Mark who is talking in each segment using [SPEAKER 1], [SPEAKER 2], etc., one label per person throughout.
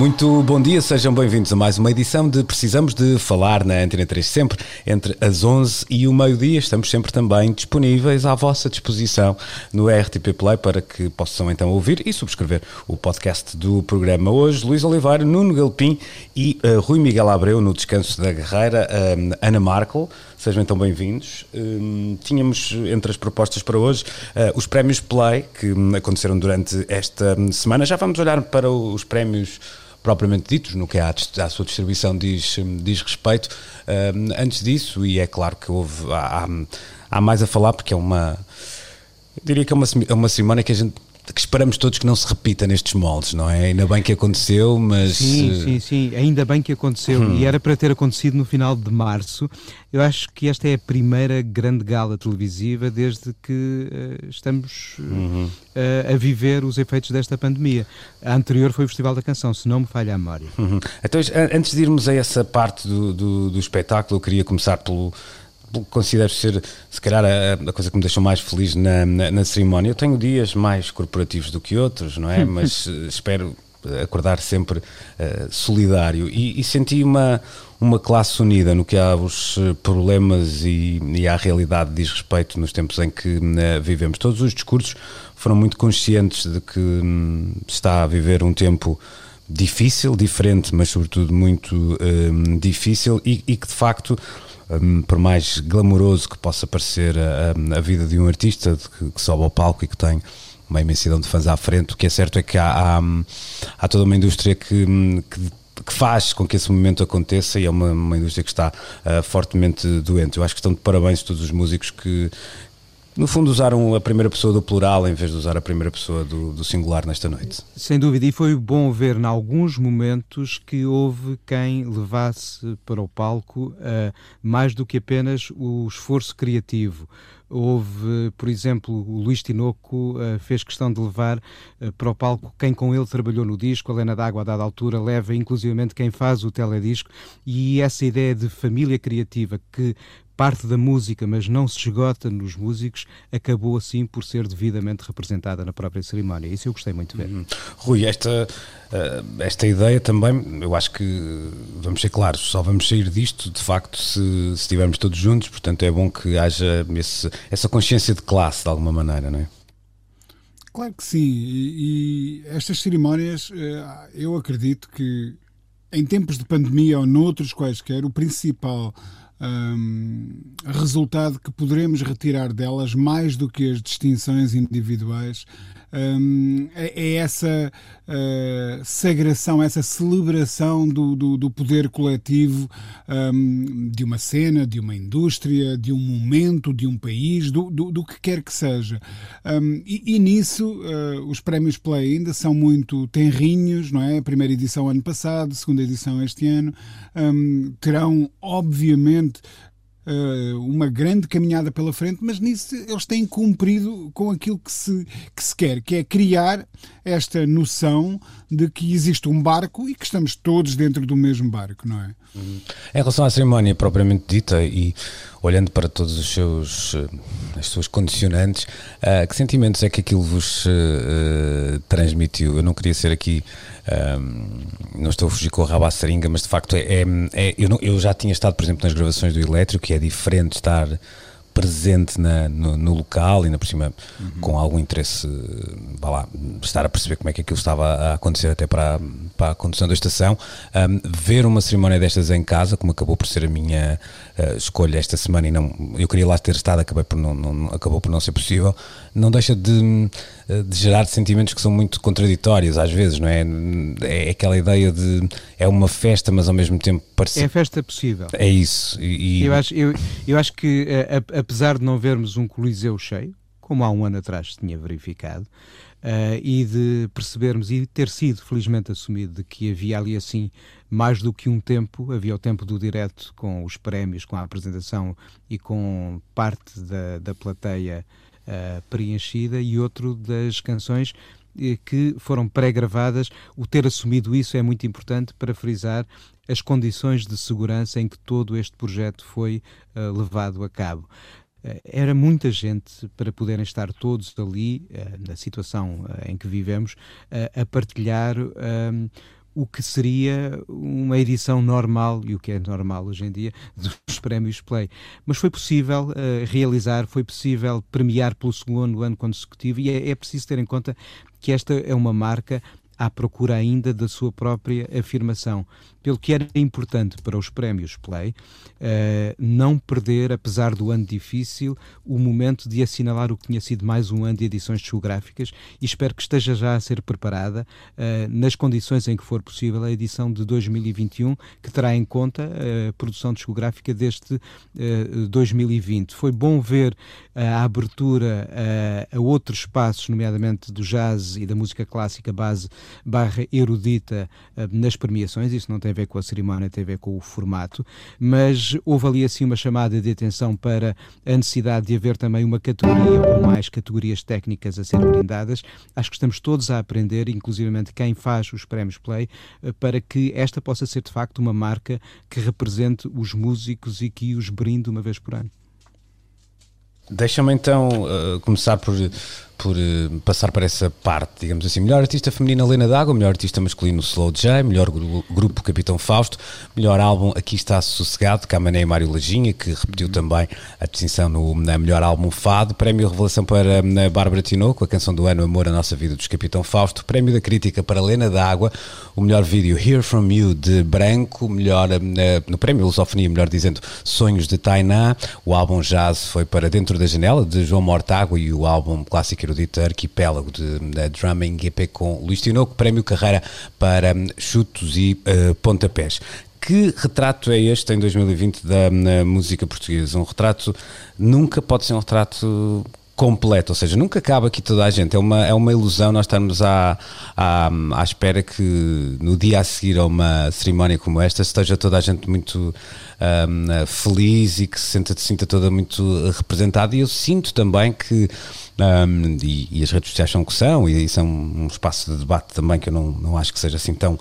[SPEAKER 1] Muito bom dia, sejam bem-vindos a mais uma edição de Precisamos de Falar na Antena 3, sempre entre as 11 e o meio-dia. Estamos sempre também disponíveis à vossa disposição no RTP Play para que possam então ouvir e subscrever o podcast do programa. Hoje, Luís Oliveira, Nuno Galpim e uh, Rui Miguel Abreu no Descanso da Guerreira, uh, Ana Markel. Sejam então bem-vindos. Uh, tínhamos entre as propostas para hoje os prémios Play que um, aconteceram durante esta semana. Já vamos olhar para os prémios propriamente ditos, no que à, à sua distribuição diz, diz respeito. Uh, antes disso, e é claro que houve, há, há mais a falar, porque é uma. Diria que é uma, é uma cerimónia que a gente que esperamos todos que não se repita nestes moldes, não é? Ainda bem que aconteceu, mas.
[SPEAKER 2] Sim, sim, sim, ainda bem que aconteceu hum. e era para ter acontecido no final de março. Eu acho que esta é a primeira grande gala televisiva desde que uh, estamos uh, uhum. uh, a viver os efeitos desta pandemia. A anterior foi o Festival da Canção, se não me falha a memória.
[SPEAKER 1] Uhum. Então, antes de irmos a essa parte do, do, do espetáculo, eu queria começar pelo considero ser, se calhar, a, a, coisa que me deixou mais feliz na, na, na, cerimónia. Eu tenho dias mais corporativos do que outros, não é? Mas eh, espero acordar sempre uh, solidário e, e, senti uma, uma classe unida no que há os eh, problemas e, e à realidade diz respeito nos tempos em que uh, vivemos. Todos os discursos foram muito conscientes de que um, está a viver um tempo difícil, diferente, mas sobretudo muito um, difícil e, e que de facto um, por mais glamouroso que possa parecer a, a vida de um artista que, que, sobe ao palco e que tem uma imensidão de fãs à frente, o que é certo é que há, há, há toda uma indústria que, que que faz com que esse momento aconteça e é uma, uma indústria que está uh, fortemente doente. Eu acho que estão de parabéns todos os músicos que, no fundo, usaram a primeira pessoa do plural em vez de usar a primeira pessoa do, do, singular nesta noite.
[SPEAKER 2] Sem dúvida, e foi bom ver em alguns momentos que houve quem levasse para o palco uh, mais do que apenas o esforço criativo. Houve, por exemplo, o Luís Tinoco uh, fez questão de levar uh, para o palco quem com ele trabalhou no disco, a Lena D'Água, a dada altura, leva inclusivamente quem faz o teledisco, e essa ideia de família criativa que parte da música, mas não se esgota nos músicos, acabou assim por ser devidamente representada na própria cerimónia. Isso eu gostei muito de ver. Uhum.
[SPEAKER 1] Rui, esta, uh, esta ideia também, eu acho que, vamos ser claros, só vamos sair disto, de facto, se, se estivermos todos juntos, portanto é bom que haja esse, essa consciência de classe, de alguma maneira, não é?
[SPEAKER 3] Claro que sim, e, e estas cerimónias, eh, eu acredito que em tempos de pandemia ou noutros quaisquer, o principal um, resultado que poderemos retirar delas mais do que as distinções individuais um, é, é, essa uh, sagração, essa celebração do, do, do poder coletivo um, de uma cena, de uma indústria, de um momento, de um país, do, do, do que quer que seja. Um, e, e, nisso uh, os prémios Play ainda são muito tenrinhos, não é? A primeira edição ano passado, segunda edição este ano, terão obviamente uh, uma grande caminhada pela frente, mas nisso eles têm cumprido com aquilo que se, que se quer, que é criar esta noção de que existe um barco e que estamos todos dentro do mesmo barco, não é?
[SPEAKER 1] Em relação à cerimónia propriamente dita e olhando para todos os seus eh, as suas condicionantes, uh, que sentimentos é que aquilo vos uh, transmitiu? Eu não queria ser aqui um, não estou a fugir com o rabo à seringa, mas de facto é, é, é eu, não, eu, já tinha estado, por exemplo, nas gravações do Elétrico, que é diferente estar presente na, no, no, local e na por cima uhum. com algum interesse, vá lá, estar a perceber como é que aquilo estava a acontecer até para, para a condução da estação, um, ver uma cerimónia destas em casa, como acabou por ser a minha uh, escolha esta semana e não, eu queria lá ter estado, acabei por não, não, acabou por não ser possível, não deixa de, eh, de gerar sentimentos que são muito contraditórios às vezes, não é? É aquela ideia de é uma festa, mas ao mesmo tempo parece.
[SPEAKER 2] É a festa possível.
[SPEAKER 1] É isso.
[SPEAKER 2] E, eu, acho, eu, eu acho que, eh, apesar de não vermos um Coliseu cheio, como há um ano atrás se tinha verificado, uh, e de percebermos e ter sido felizmente assumido de que havia ali assim mais do que um tempo, havia o tempo do direto com os prémios, com a apresentação e com parte da, da plateia uh, preenchida e outro das canções que foram pré-gravadas. O ter assumido isso é muito importante para frisar as condições de segurança em que todo este projeto foi uh, levado a cabo. Uh, era muita gente para poderem estar todos ali, uh, na situação em que vivemos, a partilhar o que seria uma edição normal, e o que é normal hoje em dia, dos prémios Play. Mas foi possível uh, realizar, foi possível premiar pelo segundo ano consecutivo, e é, é preciso ter em conta que esta é uma marca à procura ainda da sua própria afirmação. Pelo que era importante para os prémios Play uh, não perder, apesar do ano difícil, o momento de assinalar o que tinha sido mais um ano de edições discográficas e espero que esteja já a ser preparada uh, nas condições em que for possível a edição de 2021, que terá em conta a produção discográfica deste uh, 2020. Foi bom ver a abertura a outros espaços, nomeadamente do jazz e da música clássica base barra erudita eh, nas premiações, isso não tem a ver com a cerimónia, tem a ver com o formato, mas houve ali assim uma chamada de atenção para a necessidade de haver também uma categoria ou mais categorias técnicas a ser brindadas. Acho que estamos todos a aprender, inclusivamente quem faz os prémios Play, eh, para que esta possa ser de facto uma marca que represente os músicos e que os brinde uma vez por ano.
[SPEAKER 1] Deixa-me então uh, começar por por uh, passar para essa parte, digamos assim. Melhor artista feminina Lena D'Água, melhor artista masculino Slow J, melhor gru grupo Capitão Fausto, melhor álbum Aqui Está Sossegado, Camané e Mário Lajinha, que repetiu uhum. também a distinção no na melhor álbum Fado, prémio Revelação para a Bárbara Tinoco, a canção do ano Amor a Nossa Vida dos Capitão Fausto, prémio da crítica para Lena D'Água, o melhor vídeo Hear From You de Branco, melhor, uh, no prémio Lusofonia, melhor dizendo, Sonhos de Tainá, o álbum Jazz foi para Dentro da Janela, de João Mortágua e o álbum clássico erudito Arquipélago de, de Drumming EP com Luís Tinoco, prémio carreira para hum, chutos e uh, pontapés. Que retrato é este em 2020 da música portuguesa? Um retrato nunca pode ser um retrato completo, ou seja, nunca acaba aqui toda a gente. É uma, é uma ilusão nós estarmos à, à, à espera que no dia a seguir a uma cerimónia como esta esteja toda a gente muito um, feliz e que se sinta, se sinta toda muito representada. E eu sinto também que um, e, e, as redes sociais são o que são, e, e, são um espaço de debate também que eu não, não acho que seja assim tão,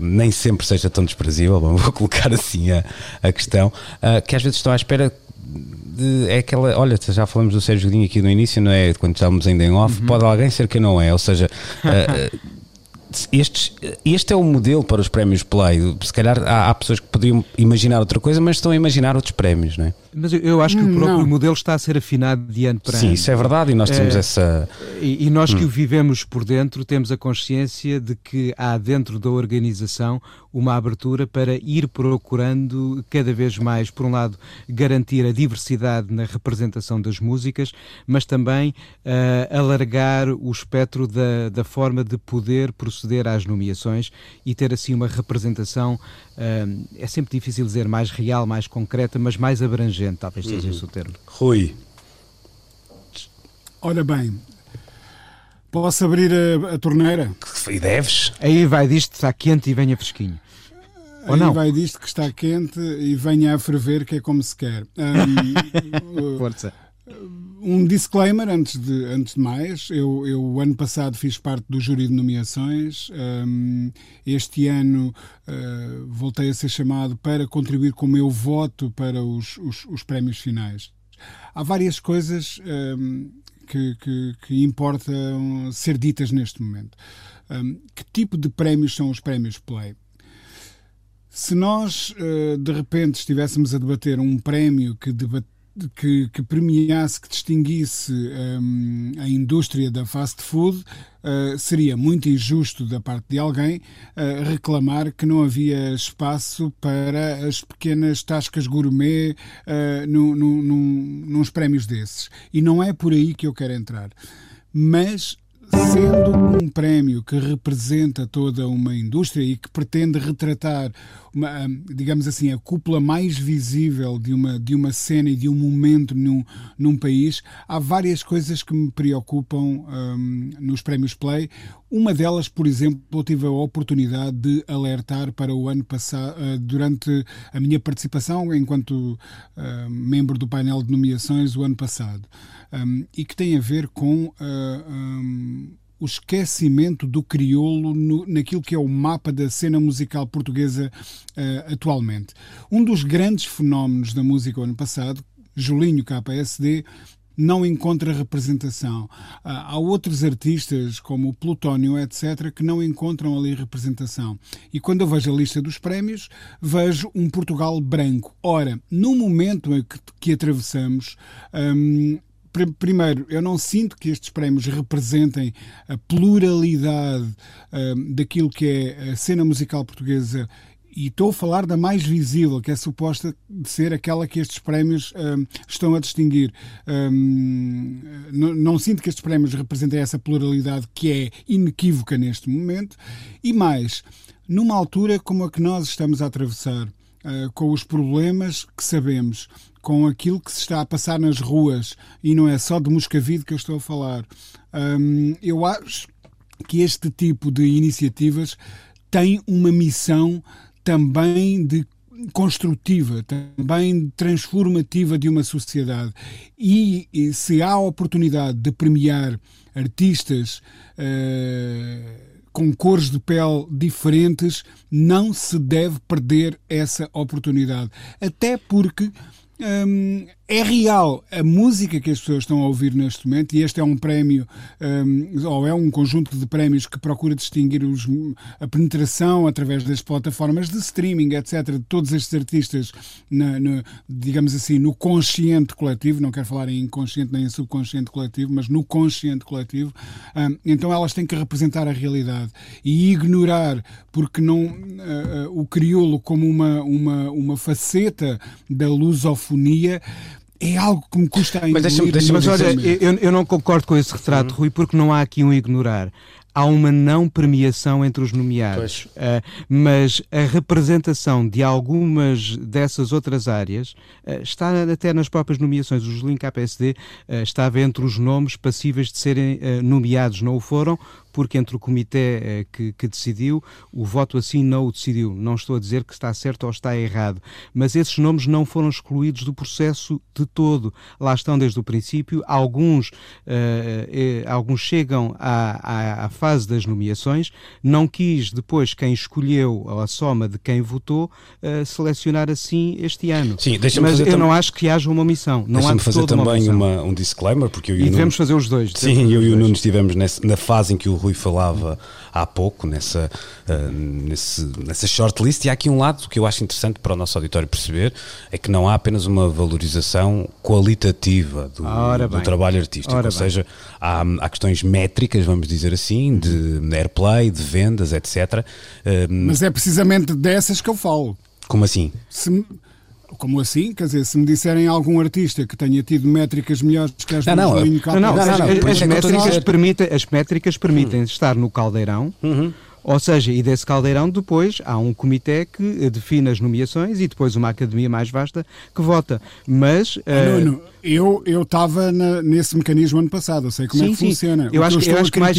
[SPEAKER 1] nem sempre seja tão desprezível, vou colocar assim a, a questão, uh, que às vezes estão à espera de, é aquela, olha, já falamos do Sérgio Godinho aqui no início, não é? Quando estávamos ainda em off, uhum. pode alguém ser que não é, ou seja, uh, estes, este é o modelo para os prémios Play. Se calhar há, há, pessoas que poderiam imaginar outra coisa, mas estão a imaginar outros prémios, não é?
[SPEAKER 2] Mas eu, eu acho que o próprio não. modelo está a ser afinado de ano para
[SPEAKER 1] Sim,
[SPEAKER 2] ano.
[SPEAKER 1] Sim, isso é verdade e nós temos é, essa.
[SPEAKER 2] E, e nós hum. que o vivemos por dentro temos a consciência de que há dentro da organização uma abertura para ir procurando cada vez mais, por um lado, garantir a diversidade na representação das músicas, mas também uh, alargar o espectro da, da forma de poder proceder às nomeações e ter assim uma representação, uh, é sempre difícil dizer mais real, mais concreta, mas mais abrangente, talvez seja uhum. esse o termo.
[SPEAKER 1] Rui.
[SPEAKER 3] Ora bem, Posso abrir a, a, torneira?
[SPEAKER 1] E deves.
[SPEAKER 2] Aí vai disto, está quente e venha fresquinho.
[SPEAKER 3] Ou Aí não? vai disto que está quente e venha a ferver, que é como se quer. Um, Força. Um disclaimer antes de, antes de mais. Eu, eu, ano passado, fiz parte do júri de nomeações. Um, este ano uh, voltei a ser chamado para contribuir com o meu voto para os, os, os prémios finais. Há várias coisas um, que, que, que importam ser ditas neste momento. Um, que tipo de prémios são os prémios Play? Se nós, uh, de repente, estivéssemos a debater um prémio que, que, que premiasse, que distinguisse um, a indústria da fast food, uh, seria muito injusto da parte de alguém uh, reclamar que não havia espaço para as pequenas tascas gourmet uh, no, no, no, nos prémios desses. E não é por aí que eu quero entrar. Mas sendo um prémio que representa toda uma indústria e que pretende retratar, uma, digamos assim, a cúpula mais visível de uma, de uma cena e de um momento num, num país, há várias coisas que me preocupam um, nos prémios Play. Uma delas, por exemplo, eu tive a oportunidade de alertar para o ano passado, uh, durante a minha participação enquanto uh, membro do painel de nomeações o ano passado um, e que tem a ver com uh, um, o esquecimento do crioulo no, naquilo que é o mapa da cena musical portuguesa uh, atualmente. Um dos grandes fenómenos da música ano passado, Julinho KSD, não encontra representação. Ah, há outros artistas, como o Plutónio, etc., que não encontram ali representação. E quando eu vejo a lista dos prémios, vejo um Portugal branco. Ora, no momento em que, que atravessamos, hum, primeiro, eu não sinto que estes prémios representem a pluralidade uh, daquilo que é a cena musical portuguesa e estou a falar da mais visível, que é suposta ser aquela que estes prémios um, estão a distinguir. Um, não, não, sinto que estes prémios representem essa pluralidade que é inequívoca neste momento. E mais, numa altura como a que nós estamos a atravessar, uh, com os problemas que sabemos, com aquilo que se está a passar nas ruas, e não é só de Moscavide que eu estou a falar, um, eu acho que este tipo de iniciativas tem uma missão também de construtiva, também transformativa de uma sociedade. E, e se há a oportunidade de premiar artistas uh, com cores de pele diferentes, não se deve perder essa oportunidade. Até porque hum, é real a música que as pessoas estão a ouvir neste momento, e este é um prémio, um, ou é um conjunto de prémios que procura distinguir os, a penetração através das plataformas de streaming, etc., de todos estes artistas, na, no, digamos assim, no consciente coletivo, não quero falar em inconsciente nem em subconsciente coletivo, mas no consciente coletivo. Um, então elas têm que representar a realidade e ignorar, porque não uh, uh, o crioulo como uma, uma, uma faceta da lusofonia é algo que me custa ainda.
[SPEAKER 2] Mas, deixa deixa mas olha, eu, eu, não concordo com esse retrato, uhum. Rui, porque não há aqui um ignorar. Há uma não premiação entre os nomeados, uh, mas a representação de algumas dessas outras áreas uh, está até nas próprias nomeações. O Julinho KPSD uh, estava entre os nomes passíveis de serem nomeados, não o foram, porque entre o comitê eh, que, que, decidiu, o voto assim não o decidiu. Não estou a dizer que está certo ou está errado, mas esses nomes não foram excluídos do processo de todo. Lá estão desde o princípio. Alguns, eh, eh, alguns chegam à, à, à, fase das nomeações. Não quis depois quem escolheu a soma de quem votou selecionar assim este ano.
[SPEAKER 1] Sim,
[SPEAKER 2] mas eu não acho que haja uma omissão. Não
[SPEAKER 1] deixa-me fazer também uma uma, um disclaimer porque eu
[SPEAKER 2] e, e devemos fazer os dois.
[SPEAKER 1] Sim, eu e o Nuno estivemos na fase em que o Rui falava há pouco, nessa, uh, nesse, nessa shortlist. E há aqui um lado que eu acho interessante para o nosso auditório perceber: é que não há apenas uma valorização qualitativa do, do trabalho artístico, Ora ou seja, há, há, questões métricas, vamos dizer assim, de airplay, de vendas, etc.
[SPEAKER 3] Uh, Mas é precisamente dessas que eu falo.
[SPEAKER 1] Como assim?
[SPEAKER 3] Se, como assim? Quer dizer, se me disserem algum artista que tenha tido métricas melhores que as não, do não, não, não,
[SPEAKER 2] não, não, as, métricas permitem, as métricas permitem hum. estar no caldeirão. Uhum ou seja, e desse caldeirão depois há um comitê que define as nomeações e depois uma academia mais vasta que vota. Mas.
[SPEAKER 3] Uh... Nuno, eu estava nesse mecanismo ano passado, eu sei como sim, é que sim. funciona.
[SPEAKER 2] Eu acho,
[SPEAKER 3] que, eu,
[SPEAKER 2] acho que mais,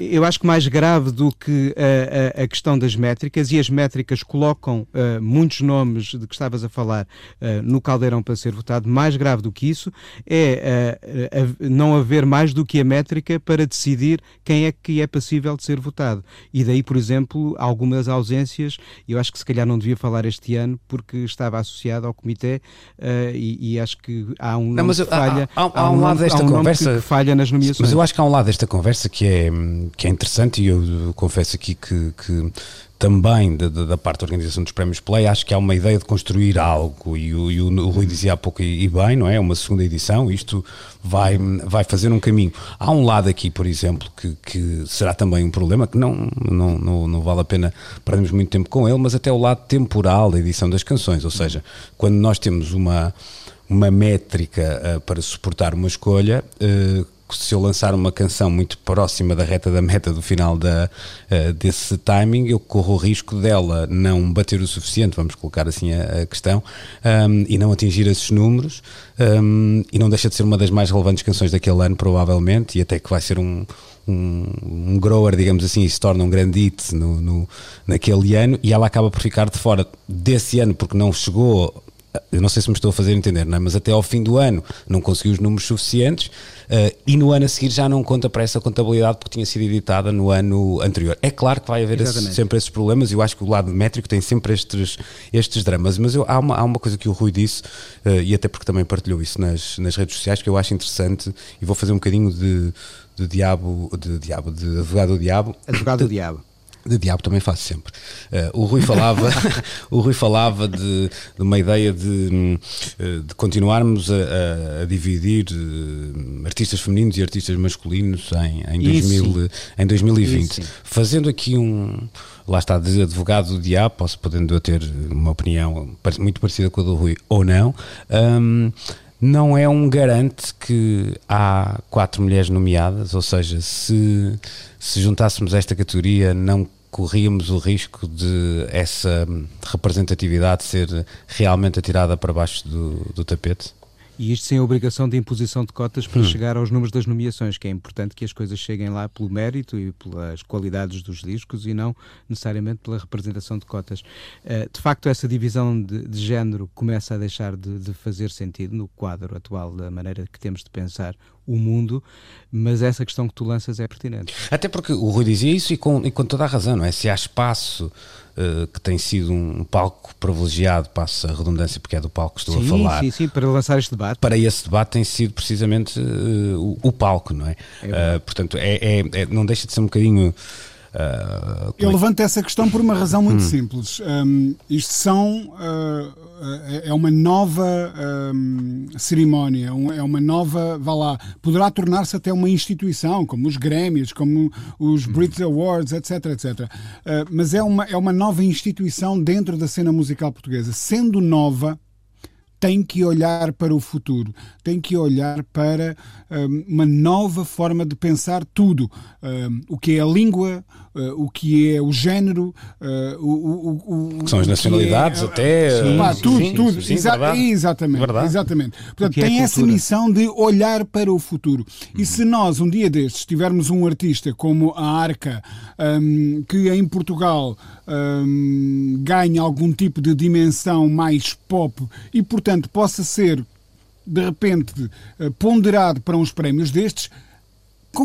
[SPEAKER 2] eu acho que mais grave do que a, a, a questão das métricas, e as métricas colocam uh, muitos nomes de que estavas a falar uh, no caldeirão para ser votado, mais grave do que isso é não haver mais do que a métrica para decidir quem é que é passível de ser votado. E daí por exemplo, algumas ausências, eu acho que se calhar não devia falar este ano porque estava associado ao comitê uh, e, e, acho que há um não, mas, que falha, há, há, há, há um, lado desta um conversa falha nas nomeações.
[SPEAKER 1] Mas eu acho que há um lado desta conversa que é, que é interessante e eu confesso aqui que, que também da, da, parte da organização dos prémios Play, acho que há uma ideia de construir algo, e o, e o Rui dizia há pouco e, bem, não é? Uma segunda edição, isto vai, vai fazer um caminho. Há um lado aqui, por exemplo, que, que será também um problema, que não, não, não, não vale a pena perdermos muito tempo com ele, mas até o lado temporal da edição das canções, ou seja, quando nós temos uma, uma métrica uh, para suportar uma escolha, uh, se eu lançar uma canção muito próxima da reta da meta do final da, uh, desse timing, eu corro o risco dela não bater o suficiente, vamos colocar assim a, a questão, um, e não atingir esses números, um, e não deixa de ser uma das mais relevantes canções daquele ano, provavelmente, e até que vai ser um, um, um grower, digamos assim, e se torna um grande hit no, no, naquele ano, e ela acaba por ficar de fora desse ano porque não chegou eu não sei se me estou a fazer entender, não é? mas até ao fim do ano não conseguiu os números suficientes uh, e no ano a seguir já não conta para essa contabilidade porque tinha sido editada no ano anterior. É claro que vai haver esse, sempre esses problemas e eu acho que o lado métrico tem sempre estes, estes dramas, mas eu, há, uma, há uma coisa que o Rui disse uh, e até porque também partilhou isso nas, nas redes sociais que eu acho interessante e vou fazer um bocadinho de, de diabo, de diabo, de advogado do diabo.
[SPEAKER 2] Advogado do diabo.
[SPEAKER 1] De diabo também faço sempre. Uh, o Rui falava, o Rui falava de, de uma ideia de, eh, de continuarmos a, a dividir uh, artistas femininos e artistas masculinos em, em, 2000, em 2020. Isso. Fazendo aqui um. Lá está, de advogado do diabo, posso podendo eu ter uma opinião muito parecida com a do Rui ou não. Um, não é um garante que há quatro mulheres nomeadas, ou seja, se, se juntássemos esta categoria, não corríamos o risco de essa representatividade ser realmente atirada para baixo do, do tapete?
[SPEAKER 2] E isto sem a obrigação de imposição de cotas para hum. chegar aos números das nomeações, que é importante que as coisas cheguem lá pelo mérito e pelas qualidades dos discos e não necessariamente pela representação de cotas. Uh, de facto, essa divisão de, de género começa a deixar de, de, fazer sentido no quadro atual da maneira que temos de pensar o mundo, mas essa questão que tu lanças é pertinente.
[SPEAKER 1] Até porque o Rui dizia isso e com, e com toda a razão, não é? Se há espaço uh, que tem sido um palco privilegiado, passa a redundância porque é do palco que estou
[SPEAKER 2] sim,
[SPEAKER 1] a falar.
[SPEAKER 2] Sim, sim, para lançar este debate.
[SPEAKER 1] Para esse debate tem sido precisamente uh, o, o, palco, não é? é uh, portanto, é, é, é, não deixa de ser um bocadinho
[SPEAKER 3] Uh, Eu levanto essa questão por uma razão muito hum. simples. Um, isto são. Uh, é uma nova um, cerimónia, um, é uma nova. Vá lá. Poderá tornar-se até uma instituição, como os Grêmios, como os hum. Brits Awards, etc. etc. Uh, mas é uma, é uma nova instituição dentro da cena musical portuguesa. Sendo nova, tem que olhar para o futuro, tem que olhar para uma nova forma de pensar tudo. O que é a língua, uh, o que é o género, uh, o, o,
[SPEAKER 1] o, são as nacionalidades é, até.
[SPEAKER 3] Sim, pá, tudo, sim, tudo. Sim, Exa verdade. Exatamente. Verdade. exatamente. Portanto, é tem é essa missão de olhar para o futuro. E se nós, um dia destes, tivermos um artista como a Arca, um, que em Portugal um, ganhe algum tipo de dimensão mais pop e, portanto, possa ser de repente eh, ponderado para uns prémios destes,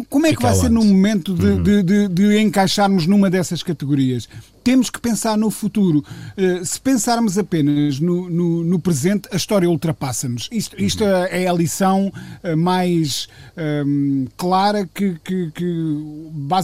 [SPEAKER 3] como é que vai ser no momento de, uhum. de, de, de, encaixarmos numa dessas categorias? Temos que pensar no futuro. Uh, se pensarmos apenas no, no, no presente, a história ultrapassa-nos. Isto, isto uhum. é a lição uh, mais um, ehm, clara que, que, que,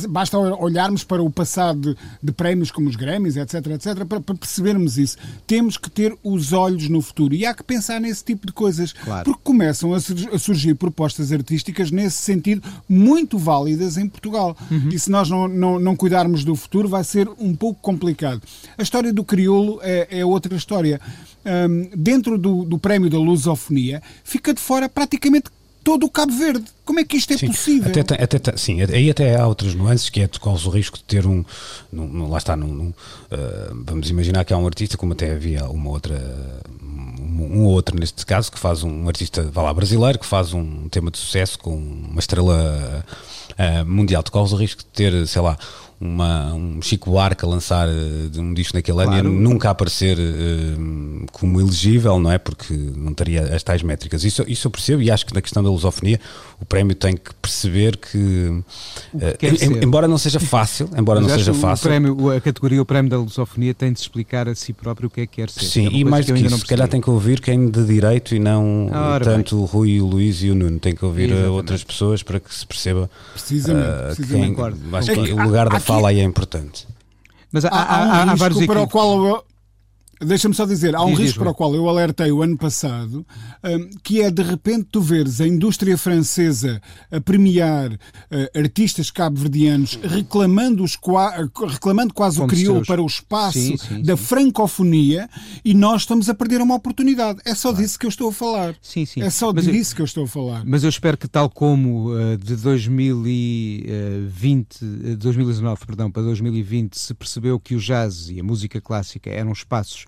[SPEAKER 3] basta olharmos para o passado de, prémios como os Grammys, etc, etc, para, para, percebermos isso. Temos que ter os olhos no futuro e há que pensar nesse tipo de coisas. Claro. Porque começam a, surgir propostas artísticas nesse sentido muito muito válidas em Portugal. Uhum. E se nós não, não, não, cuidarmos do futuro, vai ser um pouco complicado. A história do crioulo é, é outra história. Um, dentro do, do prémio da lusofonia, fica de fora praticamente todo o Cabo Verde. Como é que isto é
[SPEAKER 1] sim,
[SPEAKER 3] possível?
[SPEAKER 1] Até, até, sim, aí até há outras nuances, que é de o risco de ter um. Num, lá está, num, num, uh, vamos imaginar que há um artista, como até havia uma outra. Um, um outro neste caso, que faz um artista, vá lá, brasileiro, que faz um tema de sucesso com uma estrela uh, mundial. De o risco de ter, sei lá, uma, um Chico Buarque a lançar uh, um disco naquele claro. ano e nunca aparecer uh, como elegível, não é? Porque não teria as tais métricas. Isso, isso eu percebo e acho que na questão da lusofonia o prémio tem que perceber que, uh, em, embora não seja fácil, embora não seja fácil.
[SPEAKER 2] O prémio, a categoria, o prémio da lusofonia tem de explicar a si próprio o que é que quer ser.
[SPEAKER 1] Sim, é e mais do que, que isso, se calhar tem que ouvir quem de direito e não Ora, tanto bem. o Rui, o Luís e o Nuno. Tem que ouvir outras pessoas para que se perceba
[SPEAKER 3] precisamente, precisamente.
[SPEAKER 1] Quem, acho que o lugar da fala aí é importante.
[SPEAKER 3] Mas há, há, há, um há vários para o qual eu, Deixa-me só dizer, há um diz, risco diz, para o qual eu alertei o ano passado, um, que é de repente tu veres a indústria francesa a premiar uh, artistas cabo-verdianos reclamando, os reclamando quase Como o crioulo para o espaço sim, sim, da sim. francofonia e nós estamos a perder uma oportunidade. É só claro. disso que eu estou a falar.
[SPEAKER 2] Sim, sim.
[SPEAKER 3] É só mas disso eu, que eu estou a falar.
[SPEAKER 2] Mas eu espero que tal como uh, de 2020, uh, 2019 perdão, para 2020 se percebeu que o jazz e a música clássica eram espaços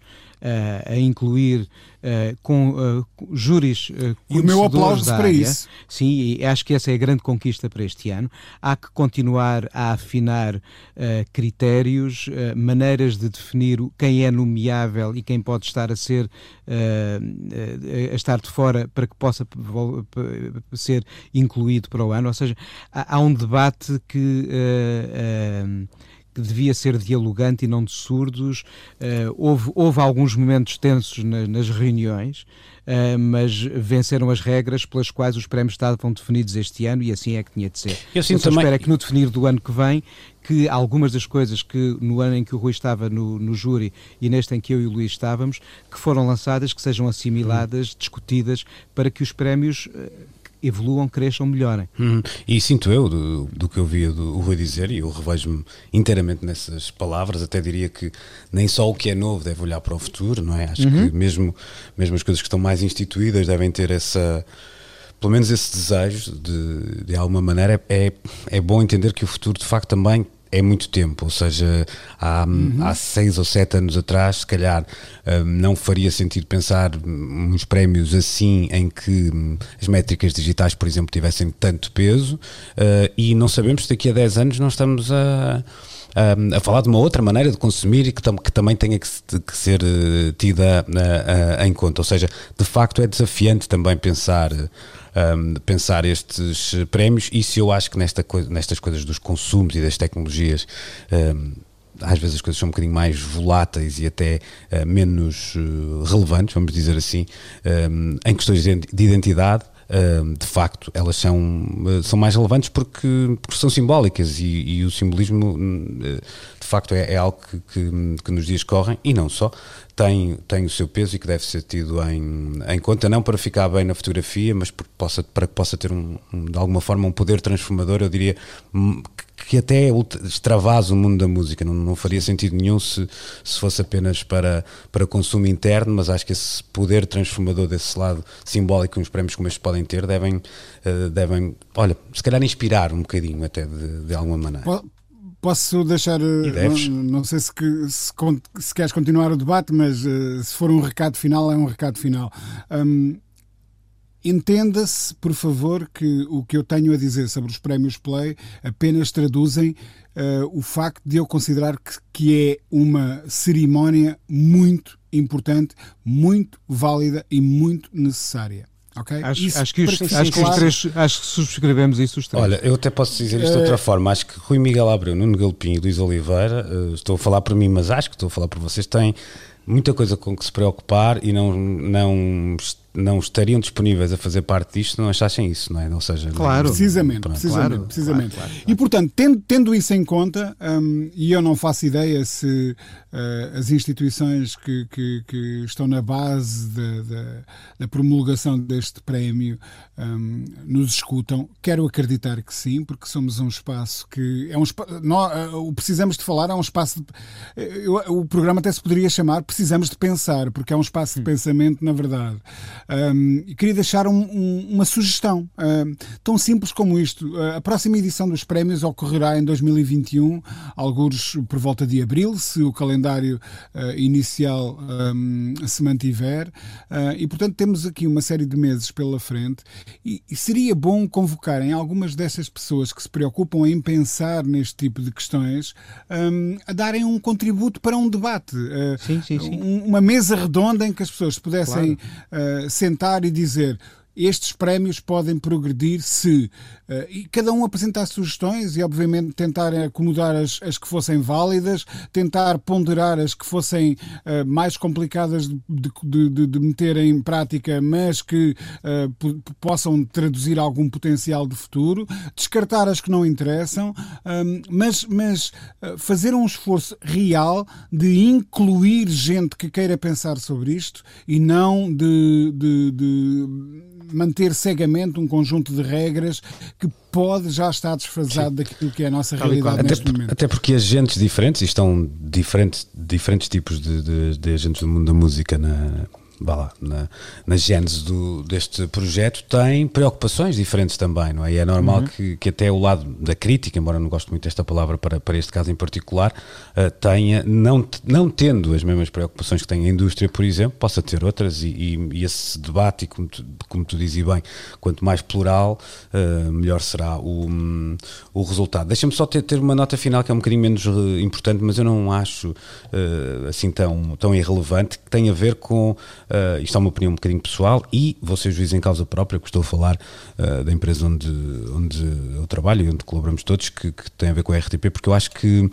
[SPEAKER 2] a incluir uh, com uh, júris
[SPEAKER 3] E o meu aplauso para área. isso.
[SPEAKER 2] Sim, e acho que essa é a grande conquista para este ano. Há que continuar a afinar critérios, maneiras de definir quem é nomeável e quem pode estar a ser a estar de fora para que possa ser incluído para o ano. Ou seja, há um debate que que devia ser dialogante e não de surdos. Uh, houve, houve alguns momentos tensos na, nas reuniões, uh, mas venceram as regras pelas quais os prémios estavam definidos este ano e assim é que tinha de ser. Eu sinto também... espero que no definir do ano que vem que algumas das coisas que no ano em que o Rui estava no, no júri e neste em que eu e o Luís estávamos, que foram lançadas, que sejam assimiladas, discutidas, para que os prémios uh, evoluam, cresçam, melhorem.
[SPEAKER 1] Uhum. E sinto eu, do, do que eu via do, o Rui dizer, e eu revejo-me inteiramente nessas palavras, até diria que nem só o que é novo deve olhar para o futuro, não é? Acho uhum. que mesmo, mesmo as coisas que estão mais instituídas devem ter essa pelo menos esse desejo de, de alguma maneira é, é bom entender que o futuro de facto também é muito tempo, ou seja, há, uhum. há seis ou sete anos atrás, se calhar hum, não faria sentido pensar uns prémios assim em que hum, as métricas digitais, por exemplo, tivessem tanto peso uh, e não sabemos se daqui a 10 anos nós estamos a, a, a falar de uma outra maneira de consumir e que, tam, que também tenha que, que ser uh, tida uh, em conta. Ou seja, de facto é desafiante também pensar um, pensar estes prémios. E se eu acho que nesta nestas coisas dos consumos e das tecnologias. Um, às vezes as coisas são um bocadinho mais voláteis e até uh, menos uh, relevantes, vamos dizer assim, um, em questões de identidade, de facto, elas são, são mais relevantes porque, porque são simbólicas e, e o simbolismo, de facto, é, é algo que, que, que, nos dias correm, e não só, tem, tem o seu peso e que deve ser tido em, em conta, não para ficar bem na fotografia, mas possa, para que possa ter um, um, de alguma forma um poder transformador, eu diria hum, que até extravasa o mundo da música. Não, não faria sentido nenhum se, se fosse apenas para, para consumo interno, mas acho que esse poder transformador desse lado simbólico que uns prémios como estes podem ter devem, uh, devem olha, se calhar inspirar um bocadinho até de, de alguma maneira.
[SPEAKER 3] Posso deixar. Eh, não, não, sei se, se, se, queres continuar o debate, mas uh, se for um recado final, é um recado final. Um, Entenda-se, por favor, que o que eu tenho a dizer sobre os prémios Play apenas traduzem uh, o facto de eu considerar que, que é uma cerimónia muito importante, muito válida e muito necessária. Okay?
[SPEAKER 2] Acho, acho, que os, acho, que os três, acho que subscrevemos isso os três.
[SPEAKER 1] Olha, eu até posso dizer isto de outra uh, forma. Acho que Rui Miguel Abreu, Nuno Galpim e Luís Oliveira, uh, estou a falar por mim, mas acho que estou a falar por vocês, têm muita coisa com que se preocupar e não, não não estariam disponíveis a fazer parte disto se não achassem isso, não é? Ou seja,
[SPEAKER 3] claro,
[SPEAKER 1] não,
[SPEAKER 3] precisamente, pronto, precisamente, claro, precisamente. Claro, claro, e portanto, tendo, tendo isso em conta, um, e eu não faço ideia se uh, as instituições que, que, que, estão na base da, da, da promulgação deste prémio um, nos escutam, quero acreditar que sim, porque somos um espaço que é um espaço, nós, uh, o precisamos de falar é um espaço de, eu, o programa até se poderia chamar precisamos de pensar, porque é um espaço de hum. pensamento, na verdade. Um, queria deixar um, um, uma sugestão, um, tão simples como isto. Uh, a próxima edição dos prémios ocorrerá em 2021, alguns por volta de abril, se o calendário uh, inicial se mantiver. Uh, e, portanto, temos aqui uma série de meses pela frente. E, e seria bom convocarem algumas dessas pessoas que se preocupam em pensar neste tipo de questões a darem um contributo para um debate.
[SPEAKER 2] Sim, sim, sim.
[SPEAKER 3] uma mesa redonda em que as pessoas pudessem claro sentar e dizer estes prémios podem progredir se uh, e cada um apresentar sugestões e, obviamente, tentar acomodar as, as que fossem válidas, tentar ponderar as que fossem uh, mais complicadas de, de, de, de, meter em prática, mas que uh, possam traduzir algum potencial de futuro, descartar as que não interessam, um, mas, mas fazer um esforço real de incluir gente que queira pensar sobre isto e não de, de, de manter cegamente um conjunto de regras que pode já estar desfasado Sim. daquilo que é a nossa realidade
[SPEAKER 1] até
[SPEAKER 3] neste
[SPEAKER 1] por,
[SPEAKER 3] momento.
[SPEAKER 1] Até porque agentes diferentes, e estão diferentes, diferentes tipos de, de, de agentes do mundo da música na, vá lá, na, na gênese do, deste projeto, tem preocupações diferentes também, não é? E é normal uhum. que, que até o lado da crítica, embora não goste muito desta palavra para, para este caso em particular, uh, tenha, não, não tendo as mesmas preocupações que tem a indústria, por exemplo, possa ter outras e, e, e esse debate, como tu, como tu dizes bem, quanto mais plural, uh, melhor será o, um, o resultado. Deixa-me só ter, ter uma nota final que é um bocadinho menos uh, importante, mas eu não acho assim tão, tão irrelevante, que tem a ver com Uh, isto é uma opinião um bocadinho pessoal e vou ser juiz em causa própria, que estou a falar uh, da empresa onde, onde eu trabalho e onde colaboramos todos, que, que, tem a ver com a RTP, porque eu acho que